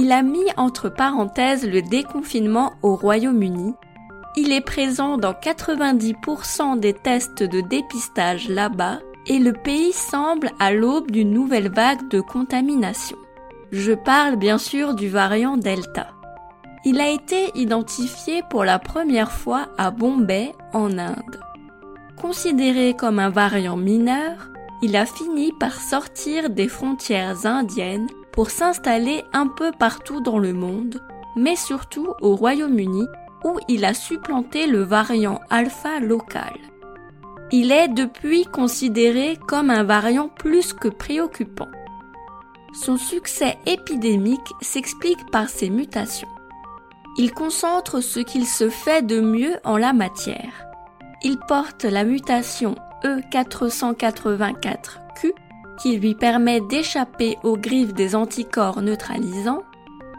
Il a mis entre parenthèses le déconfinement au Royaume-Uni. Il est présent dans 90% des tests de dépistage là-bas et le pays semble à l'aube d'une nouvelle vague de contamination. Je parle bien sûr du variant Delta. Il a été identifié pour la première fois à Bombay en Inde. Considéré comme un variant mineur, il a fini par sortir des frontières indiennes pour s'installer un peu partout dans le monde, mais surtout au Royaume-Uni où il a supplanté le variant alpha local. Il est depuis considéré comme un variant plus que préoccupant. Son succès épidémique s'explique par ses mutations. Il concentre ce qu'il se fait de mieux en la matière. Il porte la mutation E484Q qui lui permet d'échapper aux griffes des anticorps neutralisants,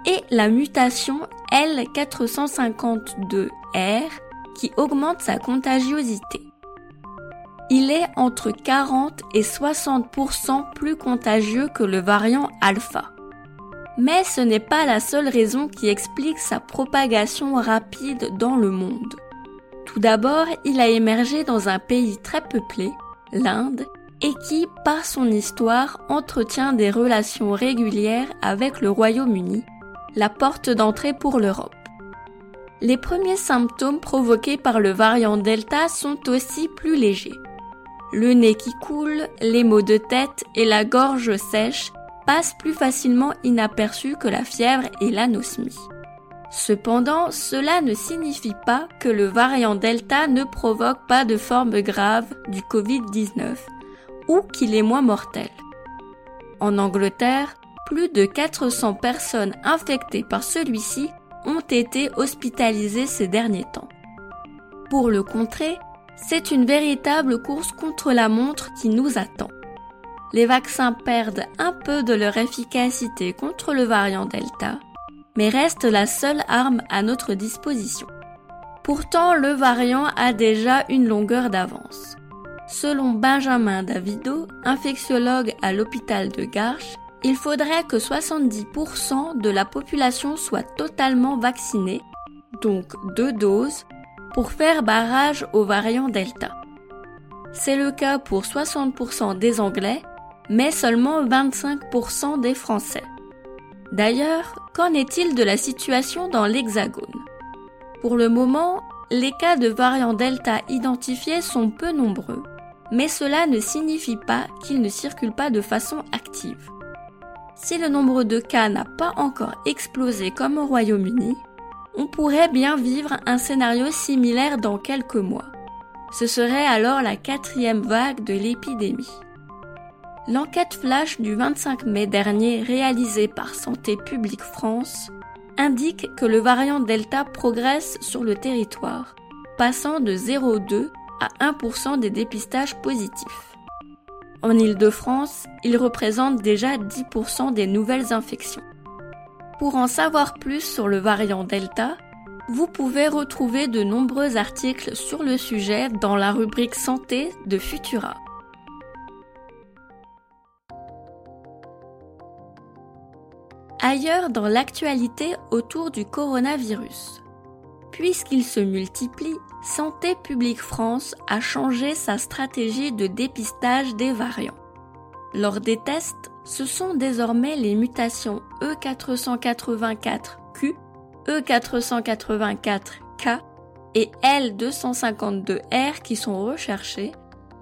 et la mutation L452R qui augmente sa contagiosité. Il est entre 40 et 60% plus contagieux que le variant alpha. Mais ce n'est pas la seule raison qui explique sa propagation rapide dans le monde. Tout d'abord, il a émergé dans un pays très peuplé, l'Inde, et qui, par son histoire, entretient des relations régulières avec le Royaume-Uni, la porte d'entrée pour l'Europe. Les premiers symptômes provoqués par le variant Delta sont aussi plus légers. Le nez qui coule, les maux de tête et la gorge sèche passent plus facilement inaperçus que la fièvre et l'anosmie. Cependant, cela ne signifie pas que le variant Delta ne provoque pas de forme grave du Covid-19 ou qu'il est moins mortel. En Angleterre, plus de 400 personnes infectées par celui-ci ont été hospitalisées ces derniers temps. Pour le contrer, c'est une véritable course contre la montre qui nous attend. Les vaccins perdent un peu de leur efficacité contre le variant Delta, mais restent la seule arme à notre disposition. Pourtant, le variant a déjà une longueur d'avance. Selon Benjamin Davido, infectiologue à l'hôpital de Garches, il faudrait que 70% de la population soit totalement vaccinée, donc deux doses, pour faire barrage au variant Delta. C'est le cas pour 60% des Anglais, mais seulement 25% des Français. D'ailleurs, qu'en est-il de la situation dans l'Hexagone? Pour le moment, les cas de variant Delta identifiés sont peu nombreux, mais cela ne signifie pas qu'il ne circule pas de façon active. Si le nombre de cas n'a pas encore explosé comme au Royaume-Uni, on pourrait bien vivre un scénario similaire dans quelques mois. Ce serait alors la quatrième vague de l'épidémie. L'enquête flash du 25 mai dernier réalisée par Santé publique France indique que le variant Delta progresse sur le territoire, passant de 0,2 à 1% des dépistages positifs. En Île-de-France, il représente déjà 10% des nouvelles infections. Pour en savoir plus sur le variant Delta, vous pouvez retrouver de nombreux articles sur le sujet dans la rubrique santé de Futura. Ailleurs dans l'actualité autour du coronavirus. Puisqu'il se multiplie, Santé publique France a changé sa stratégie de dépistage des variants. Lors des tests, ce sont désormais les mutations E484Q, E484K et L252R qui sont recherchés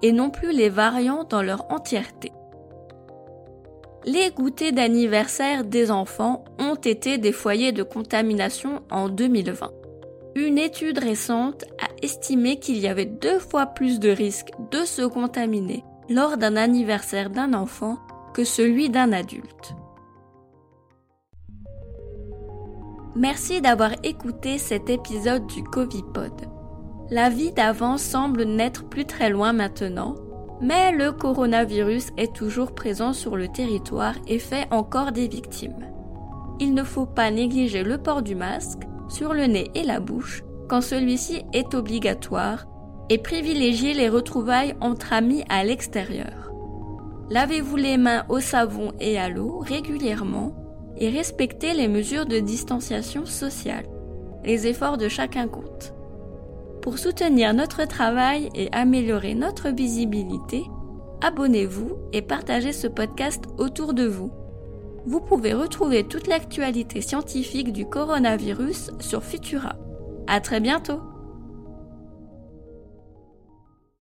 et non plus les variants dans leur entièreté. Les goûters d'anniversaire des enfants ont été des foyers de contamination en 2020. Une étude récente a estimé qu'il y avait deux fois plus de risques de se contaminer lors d'un anniversaire d'un enfant que celui d'un adulte. Merci d'avoir écouté cet épisode du Covipod. La vie d'avant semble n'être plus très loin maintenant, mais le coronavirus est toujours présent sur le territoire et fait encore des victimes. Il ne faut pas négliger le port du masque sur le nez et la bouche quand celui-ci est obligatoire et privilégier les retrouvailles entre amis à l'extérieur. Lavez-vous les mains au savon et à l'eau régulièrement et respectez les mesures de distanciation sociale. Les efforts de chacun comptent. Pour soutenir notre travail et améliorer notre visibilité, abonnez-vous et partagez ce podcast autour de vous. Vous pouvez retrouver toute l'actualité scientifique du coronavirus sur Futura. À très bientôt!